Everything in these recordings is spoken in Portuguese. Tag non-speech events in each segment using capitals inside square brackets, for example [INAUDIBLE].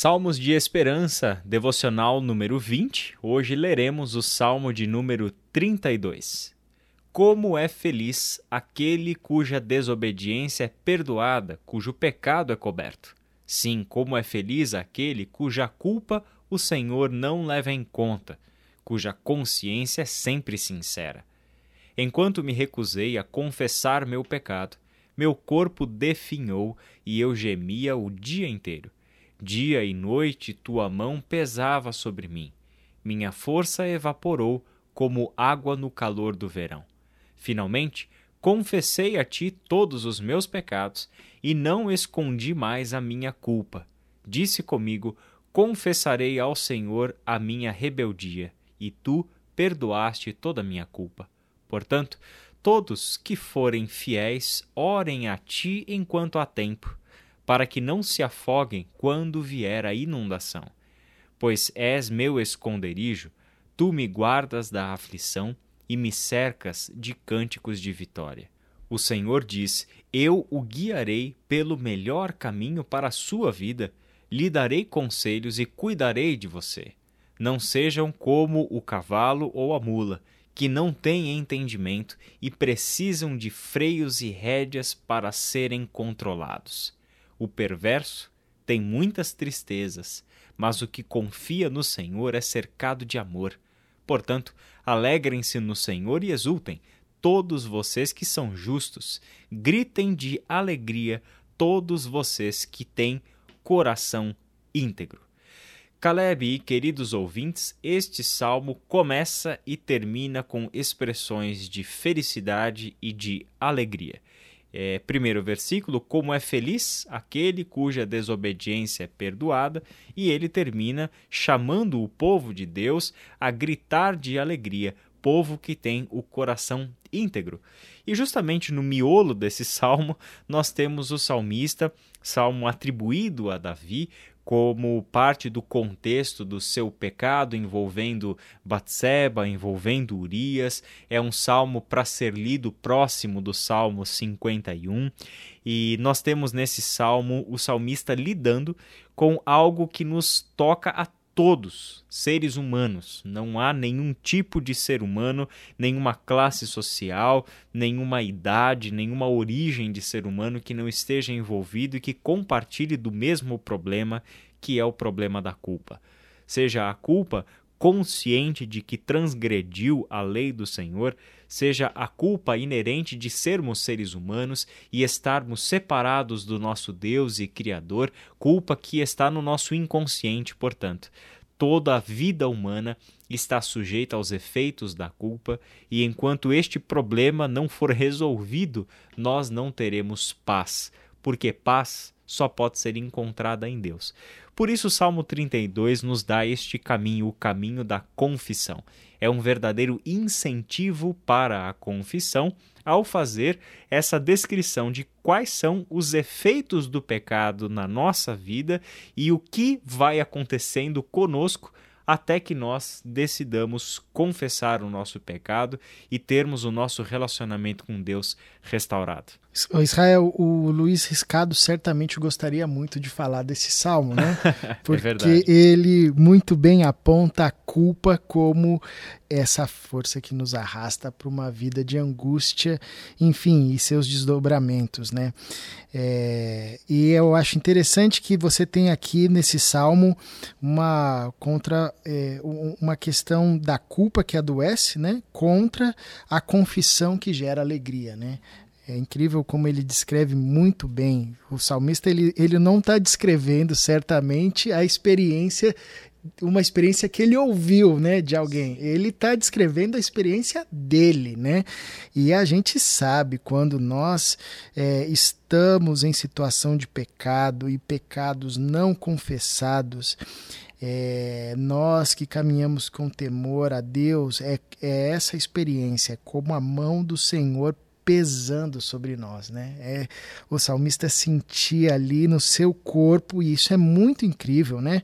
Salmos de Esperança, devocional número 20. Hoje leremos o salmo de número 32. Como é feliz aquele cuja desobediência é perdoada, cujo pecado é coberto. Sim, como é feliz aquele cuja culpa o Senhor não leva em conta, cuja consciência é sempre sincera. Enquanto me recusei a confessar meu pecado, meu corpo definhou e eu gemia o dia inteiro. Dia e noite tua mão pesava sobre mim. Minha força evaporou como água no calor do verão. Finalmente, confessei a ti todos os meus pecados e não escondi mais a minha culpa. Disse comigo: Confessarei ao Senhor a minha rebeldia, e tu perdoaste toda a minha culpa. Portanto, todos que forem fiéis, orem a ti enquanto há tempo para que não se afoguem quando vier a inundação. Pois és meu esconderijo, tu me guardas da aflição e me cercas de cânticos de vitória. O Senhor diz: Eu o guiarei pelo melhor caminho para a sua vida, lhe darei conselhos e cuidarei de você. Não sejam como o cavalo ou a mula, que não têm entendimento e precisam de freios e rédeas para serem controlados. O perverso tem muitas tristezas, mas o que confia no Senhor é cercado de amor. Portanto, alegrem-se no Senhor e exultem, todos vocês que são justos. Gritem de alegria, todos vocês que têm coração íntegro. Caleb e queridos ouvintes, este salmo começa e termina com expressões de felicidade e de alegria é, primeiro versículo, como é feliz aquele cuja desobediência é perdoada, e ele termina chamando o povo de Deus a gritar de alegria, povo que tem o coração íntegro. E justamente no miolo desse [LAUGHS] salmo, nós temos o salmista, salmo atribuído a Davi, como parte do contexto do seu pecado envolvendo Batseba, envolvendo Urias. É um salmo para ser lido próximo do Salmo 51. E nós temos nesse salmo o salmista lidando com algo que nos toca a todos, seres humanos. Não há nenhum tipo de ser humano, nenhuma classe social, nenhuma idade, nenhuma origem de ser humano que não esteja envolvido e que compartilhe do mesmo problema, que é o problema da culpa. Seja a culpa consciente de que transgrediu a lei do Senhor, seja a culpa inerente de sermos seres humanos e estarmos separados do nosso Deus e Criador, culpa que está no nosso inconsciente, portanto. Toda a vida humana está sujeita aos efeitos da culpa, e enquanto este problema não for resolvido, nós não teremos paz, porque paz só pode ser encontrada em Deus. Por isso, o Salmo 32 nos dá este caminho, o caminho da confissão. É um verdadeiro incentivo para a confissão ao fazer essa descrição de quais são os efeitos do pecado na nossa vida e o que vai acontecendo conosco até que nós decidamos confessar o nosso pecado e termos o nosso relacionamento com Deus restaurado. Israel, o Luiz Riscado certamente gostaria muito de falar desse salmo, né? [LAUGHS] É Porque é ele muito bem aponta a culpa como essa força que nos arrasta para uma vida de angústia, enfim, e seus desdobramentos, né? É, e eu acho interessante que você tem aqui nesse salmo uma contra é, uma questão da culpa que adoece, né? Contra a confissão que gera alegria, né? É incrível como ele descreve muito bem. O salmista ele, ele não está descrevendo certamente a experiência, uma experiência que ele ouviu, né, de alguém. Ele está descrevendo a experiência dele, né? E a gente sabe quando nós é, estamos em situação de pecado e pecados não confessados. É, nós que caminhamos com temor a Deus, é, é essa experiência, é como a mão do Senhor pesando sobre nós, né? É, o salmista sentia ali no seu corpo, e isso é muito incrível, né?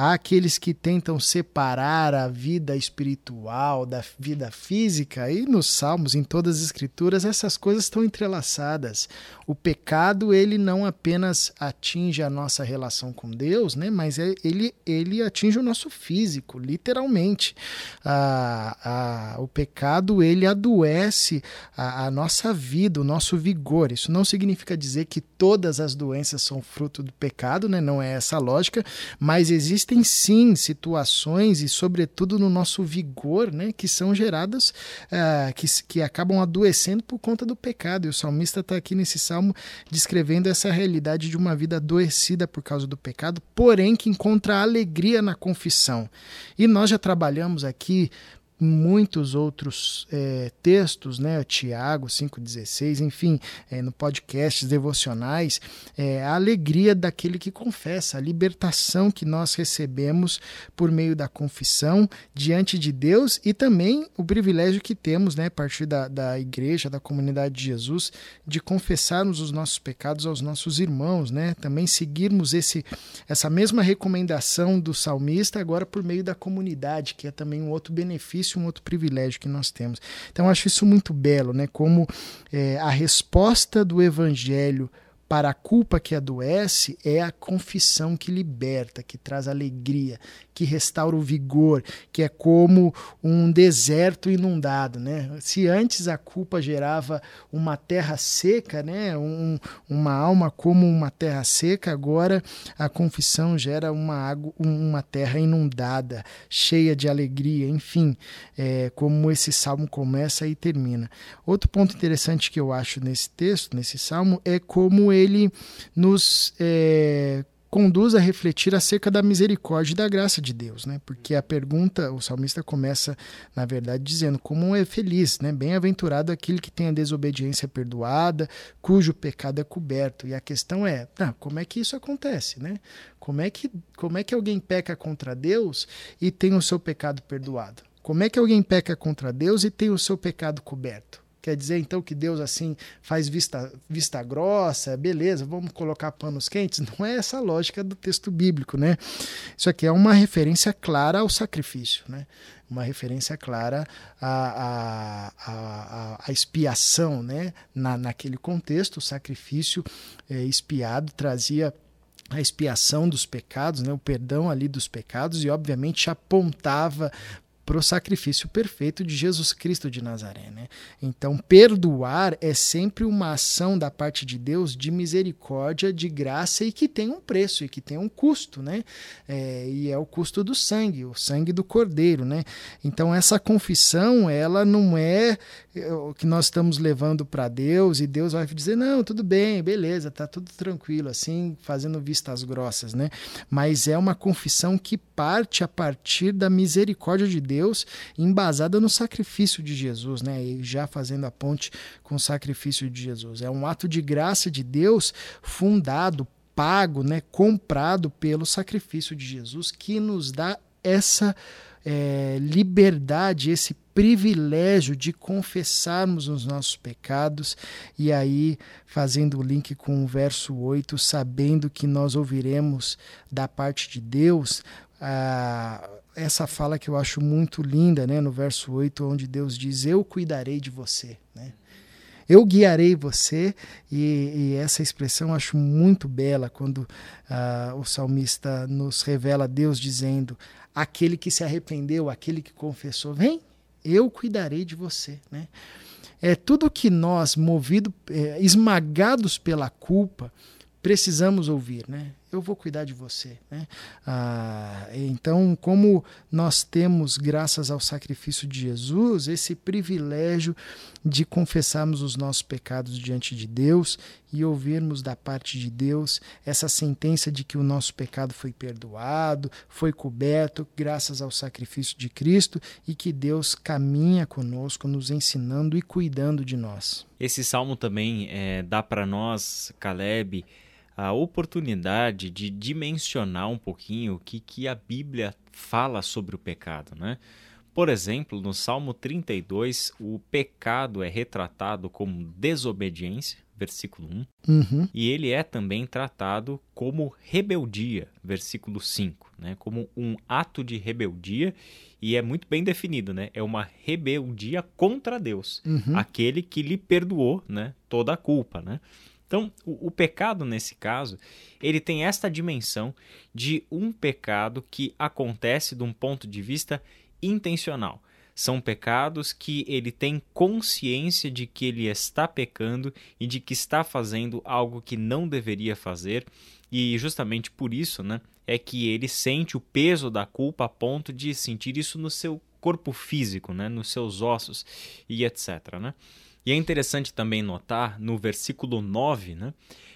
Há aqueles que tentam separar a vida espiritual da vida física, e nos Salmos, em todas as Escrituras, essas coisas estão entrelaçadas. O pecado, ele não apenas atinge a nossa relação com Deus, né, mas é, ele, ele atinge o nosso físico, literalmente. Ah, ah, o pecado, ele adoece a, a nossa vida, o nosso vigor. Isso não significa dizer que todas as doenças são fruto do pecado, né? não é essa a lógica, mas existem sim situações, e sobretudo no nosso vigor, né? que são geradas, uh, que, que acabam adoecendo por conta do pecado. E o salmista está aqui nesse salmo descrevendo essa realidade de uma vida adoecida por causa do pecado, porém que encontra alegria na confissão. E nós já trabalhamos aqui muitos outros é, textos, né, Tiago 5,16, enfim, é, no podcast devocionais, é, a alegria daquele que confessa, a libertação que nós recebemos por meio da confissão diante de Deus e também o privilégio que temos, né, a partir da, da igreja, da comunidade de Jesus, de confessarmos os nossos pecados aos nossos irmãos, né, também seguirmos esse, essa mesma recomendação do salmista agora por meio da comunidade, que é também um outro benefício um outro privilégio que nós temos. Então, acho isso muito belo, né? Como é, a resposta do Evangelho para a culpa que adoece é a confissão que liberta, que traz alegria, que restaura o vigor, que é como um deserto inundado, né? Se antes a culpa gerava uma terra seca, né? Um, uma alma como uma terra seca, agora a confissão gera uma água, uma terra inundada, cheia de alegria, enfim, é, como esse salmo começa e termina. Outro ponto interessante que eu acho nesse texto, nesse salmo, é como ele nos é, conduz a refletir acerca da misericórdia e da graça de Deus, né? Porque a pergunta, o salmista começa, na verdade, dizendo como é feliz, né? Bem-aventurado aquele que tem a desobediência perdoada, cujo pecado é coberto. E a questão é, tá, como é que isso acontece, né? Como é que como é que alguém peca contra Deus e tem o seu pecado perdoado? Como é que alguém peca contra Deus e tem o seu pecado coberto? Quer dizer então que Deus assim faz vista, vista grossa, beleza, vamos colocar panos quentes? Não é essa a lógica do texto bíblico, né? Isso aqui é uma referência clara ao sacrifício, né? Uma referência clara à, à, à, à expiação, né? Na, naquele contexto, o sacrifício é, expiado trazia a expiação dos pecados, né, o perdão ali dos pecados, e obviamente apontava para o sacrifício perfeito de Jesus Cristo de Nazaré. Né? Então, perdoar é sempre uma ação da parte de Deus de misericórdia, de graça e que tem um preço e que tem um custo, né? É, e é o custo do sangue, o sangue do cordeiro. Né? Então, essa confissão, ela não é, é o que nós estamos levando para Deus e Deus vai dizer: não, tudo bem, beleza, tá tudo tranquilo, assim, fazendo vistas grossas. Né? Mas é uma confissão que parte a partir da misericórdia de Deus Deus, embasada no sacrifício de Jesus, né? E já fazendo a ponte com o sacrifício de Jesus. É um ato de graça de Deus fundado, pago, né? comprado pelo sacrifício de Jesus, que nos dá essa é, liberdade, esse privilégio de confessarmos os nossos pecados e aí fazendo o link com o verso 8, sabendo que nós ouviremos da parte de Deus ah, essa fala que eu acho muito linda, né, no verso 8, onde Deus diz: Eu cuidarei de você. Né? Eu guiarei você, e, e, essa expressão eu acho muito bela quando ah, o salmista nos revela Deus dizendo: Aquele que se arrependeu, aquele que confessou, vem, eu cuidarei de você. Né? É tudo que nós, movidos, é, esmagados pela culpa, precisamos ouvir, né? Eu vou cuidar de você. Né? Ah, então, como nós temos, graças ao sacrifício de Jesus, esse privilégio de confessarmos os nossos pecados diante de Deus e ouvirmos da parte de Deus essa sentença de que o nosso pecado foi perdoado, foi coberto, graças ao sacrifício de Cristo e que Deus caminha conosco, nos ensinando e cuidando de nós. Esse salmo também é, dá para nós, Caleb, a oportunidade de dimensionar um pouquinho o que, que a Bíblia fala sobre o pecado, né? Por exemplo, no Salmo 32, o pecado é retratado como desobediência, versículo 1, Uhum. e ele é também tratado como rebeldia, versículo 5, né? como um ato de rebeldia, e é muito bem definido, né? é uma rebeldia contra Deus, Uhum. aquele que lhe perdoou né? toda a culpa. Né? Então, o, o pecado, nesse caso, ele tem esta dimensão de um pecado que acontece de um ponto de vista intencional. São pecados que ele tem consciência de que ele está pecando e de que está fazendo algo que não deveria fazer, e justamente por isso, né, é que ele sente o peso da culpa a ponto de sentir isso no seu corpo físico, né, nos seus ossos e etc, né? E é interessante também notar no versículo 9, né,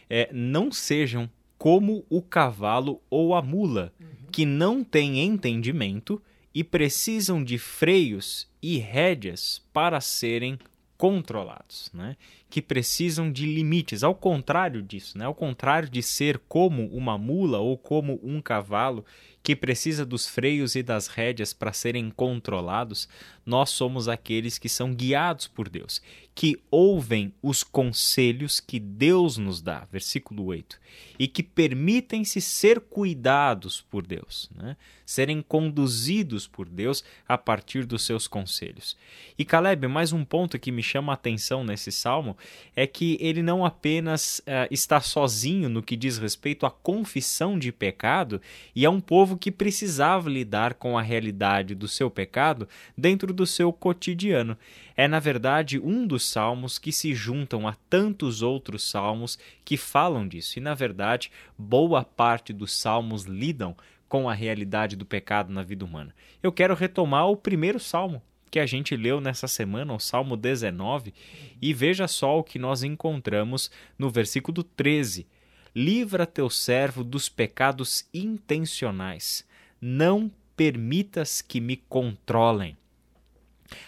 é, não sejam como o cavalo ou a mula, que não têm entendimento e precisam de freios e rédeas para serem controlados, né? Que precisam de limites, ao contrário disso, né? ao contrário de ser como uma mula ou como um cavalo que precisa dos freios e das rédeas para serem controlados, nós somos aqueles que são guiados por Deus, que ouvem os conselhos que Deus nos dá, versículo 8, e que permitem-se ser cuidados por Deus, né? serem conduzidos por Deus a partir dos seus conselhos. E Caleb, mais um ponto que me chama a atenção nesse salmo é que ele não apenas uh, está sozinho no que diz respeito à confissão de pecado, e é um povo que precisava lidar com a realidade do seu pecado dentro do seu cotidiano. É, na verdade, um dos salmos que se juntam a tantos outros salmos que falam disso, e, na verdade, boa parte dos salmos lidam com a realidade do pecado na vida humana. Eu quero retomar o primeiro salmo que a gente leu nessa semana, o Salmo 19, e veja só o que nós encontramos no versículo 13. Livra teu servo dos pecados intencionais, não permitas que me controlem.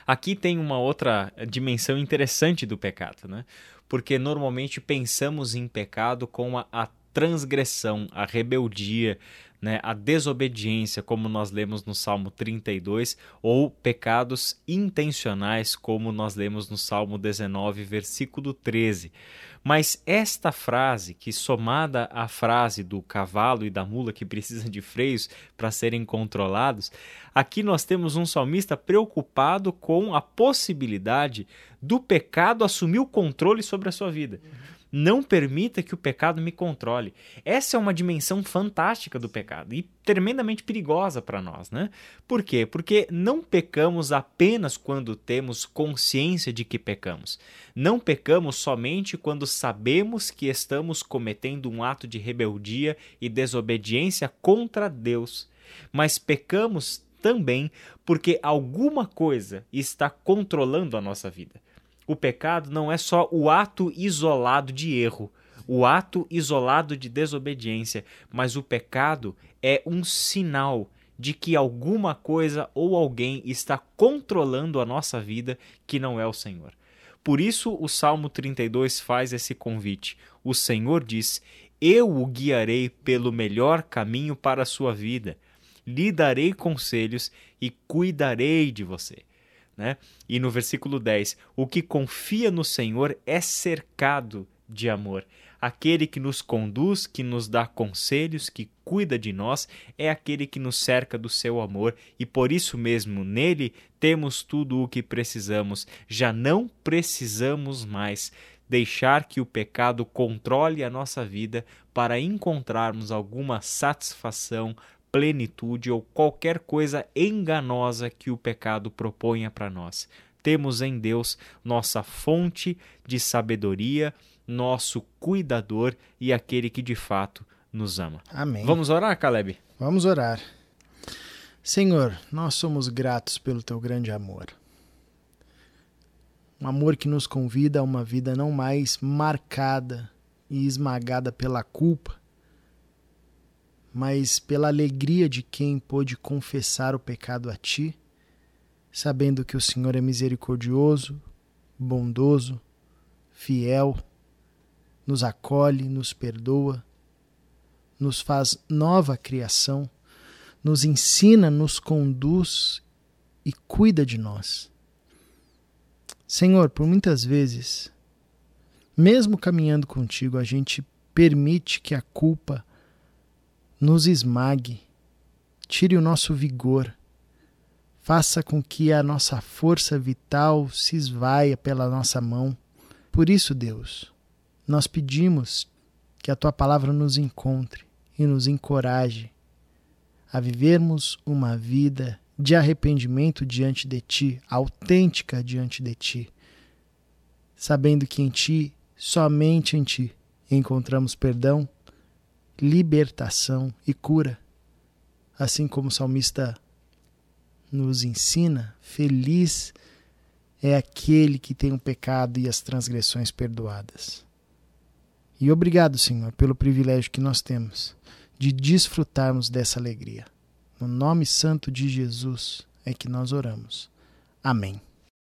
Aqui tem uma outra dimensão interessante do pecado, né? Porque normalmente pensamos em pecado com a, a transgressão, a rebeldia, né, a desobediência, como nós lemos no Salmo 32, ou pecados intencionais, como nós lemos no Salmo 19, versículo 13. Mas esta frase, que somada à frase do cavalo e da mula que [LAUGHS] precisam de freios para serem controlados, aqui nós temos um salmista preocupado com a possibilidade do pecado assumir o controle sobre a sua vida. Não permita que o pecado me controle. Essa é uma dimensão fantástica do pecado e tremendamente perigosa para nós, né? Por quê? Porque não pecamos apenas quando temos consciência de que pecamos. Não pecamos somente quando sabemos que estamos cometendo um ato de rebeldia e desobediência contra Deus. Mas pecamos também porque alguma coisa está controlando a nossa vida. O pecado não é só o ato isolado de erro, o ato isolado de desobediência, mas o pecado é um sinal de que alguma coisa ou alguém está controlando a nossa vida que não é o Senhor. Por isso o Salmo 32 faz esse convite. O Senhor diz: Eu o guiarei pelo melhor caminho para a sua vida, lhe darei conselhos e cuidarei de você. Né? E no versículo 10: O que confia no Senhor é cercado de amor. Aquele que nos conduz, que nos dá conselhos, que cuida de nós, é aquele que nos cerca do seu amor, e por isso mesmo nele temos tudo o que precisamos. Já não precisamos mais deixar que o pecado controle a nossa vida para encontrarmos alguma satisfação, plenitude ou qualquer coisa enganosa que o pecado proponha para nós. Temos em Deus nossa fonte de sabedoria, nosso cuidador e aquele que de fato nos ama. Amém. Vamos orar, Caleb? Vamos orar. Senhor, nós somos gratos pelo teu grande amor. Um amor que nos convida a uma vida não mais marcada e esmagada pela culpa, mas pela alegria de quem pôde confessar o pecado a ti, sabendo que o Senhor é misericordioso, bondoso, fiel, nos acolhe, nos perdoa, nos faz nova criação, nos ensina, nos conduz e cuida de nós. Senhor, por muitas vezes, mesmo caminhando contigo, a gente permite que a culpa nos esmague, tire o nosso vigor, faça com que a nossa força vital se esvaia pela nossa mão. Por isso, Deus, nós pedimos que a tua palavra nos encontre e nos encoraje a vivermos uma vida de arrependimento diante de ti, autêntica diante de ti, sabendo que em ti, somente em ti, encontramos perdão, libertação e cura. Assim como o salmista nos ensina, feliz é aquele que tem o pecado e as transgressões perdoadas. E obrigado, Senhor, pelo privilégio que nós temos de desfrutarmos dessa alegria. No nome santo de Jesus é que nós oramos. Amém.